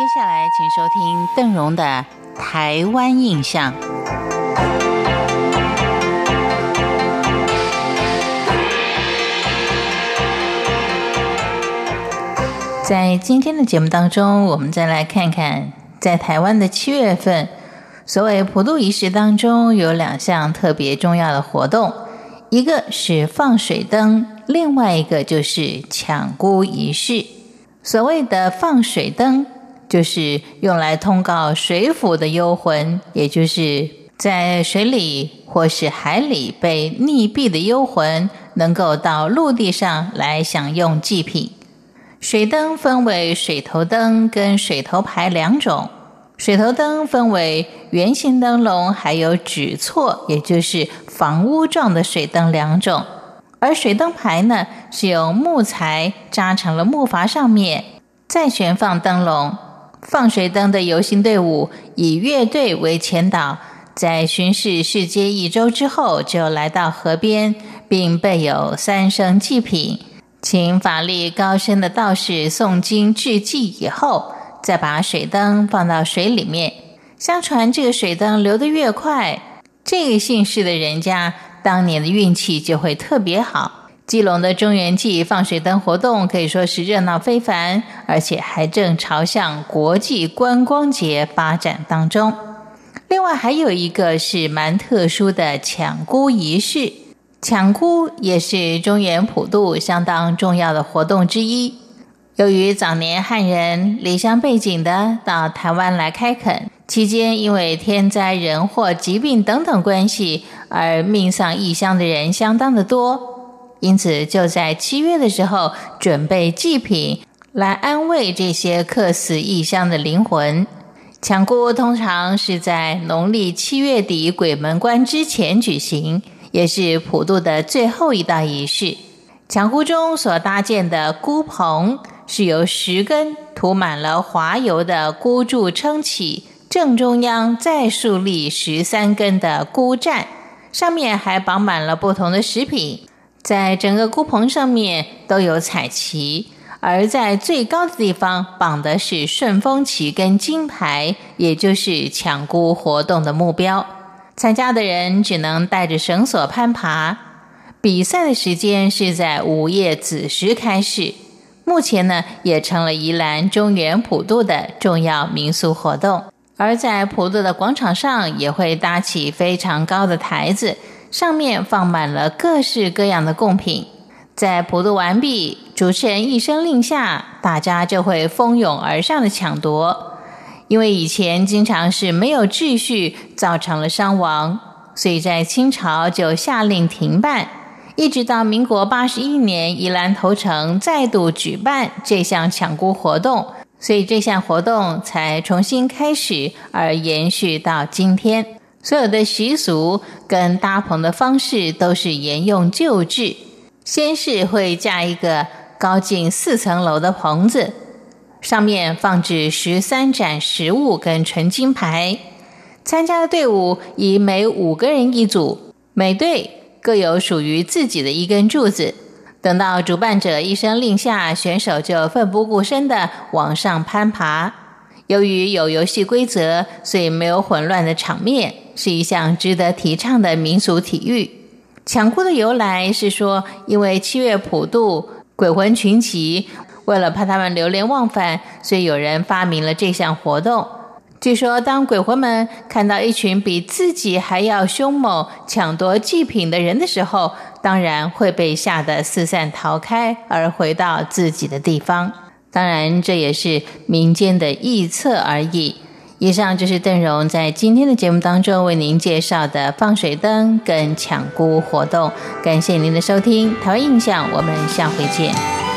接下来，请收听邓荣的《台湾印象》。在今天的节目当中，我们再来看看，在台湾的七月份，所谓普渡仪式当中有两项特别重要的活动，一个是放水灯，另外一个就是抢孤仪式。所谓的放水灯，就是用来通告水府的幽魂，也就是在水里或是海里被溺毙的幽魂，能够到陆地上来享用祭品。水灯分为水头灯跟水头牌两种。水头灯分为圆形灯笼，还有纸错，也就是房屋状的水灯两种。而水灯牌呢，是用木材扎成了木筏上面，再悬放灯笼。放水灯的游行队伍以乐队为前导，在巡视世界一周之后，就来到河边，并备有三生祭品。请法力高深的道士诵经致祭以后，再把水灯放到水里面。相传这个水灯流得越快，这个姓氏的人家当年的运气就会特别好。基隆的中元祭放水灯活动可以说是热闹非凡，而且还正朝向国际观光节发展当中。另外还有一个是蛮特殊的抢孤仪式。抢孤也是中原普渡相当重要的活动之一。由于早年汉人离乡背井的到台湾来开垦，期间因为天灾人祸、疾病等等关系而命丧异乡的人相当的多，因此就在七月的时候准备祭品来安慰这些客死异乡的灵魂。抢孤通常是在农历七月底鬼门关之前举行。也是普渡的最后一道仪式。抢孤中所搭建的孤棚，是由十根涂满了滑油的孤柱撑起，正中央再竖立十三根的孤站，上面还绑满了不同的食品。在整个孤棚上面都有彩旗，而在最高的地方绑的是顺风旗跟金牌，也就是抢孤活动的目标。参加的人只能带着绳索攀爬。比赛的时间是在午夜子时开始。目前呢，也成了宜兰中原普渡的重要民俗活动。而在普渡的广场上，也会搭起非常高的台子，上面放满了各式各样的贡品。在普渡完毕，主持人一声令下，大家就会蜂拥而上的抢夺。因为以前经常是没有秩序，造成了伤亡，所以在清朝就下令停办，一直到民国八十一年，宜兰头城再度举办这项抢孤活动，所以这项活动才重新开始，而延续到今天。所有的习俗跟搭棚的方式都是沿用旧制，先是会架一个高近四层楼的棚子。上面放置十三盏食物跟纯金牌，参加的队伍以每五个人一组，每队各有属于自己的一根柱子。等到主办者一声令下，选手就奋不顾身的往上攀爬。由于有游戏规则，所以没有混乱的场面，是一项值得提倡的民俗体育。抢哭的由来是说，因为七月普渡，鬼魂群集。为了怕他们流连忘返，所以有人发明了这项活动。据说，当鬼魂们看到一群比自己还要凶猛、抢夺祭品的人的时候，当然会被吓得四散逃开，而回到自己的地方。当然，这也是民间的臆测而已。以上就是邓荣在今天的节目当中为您介绍的放水灯跟抢孤活动。感谢您的收听，台湾印象，我们下回见。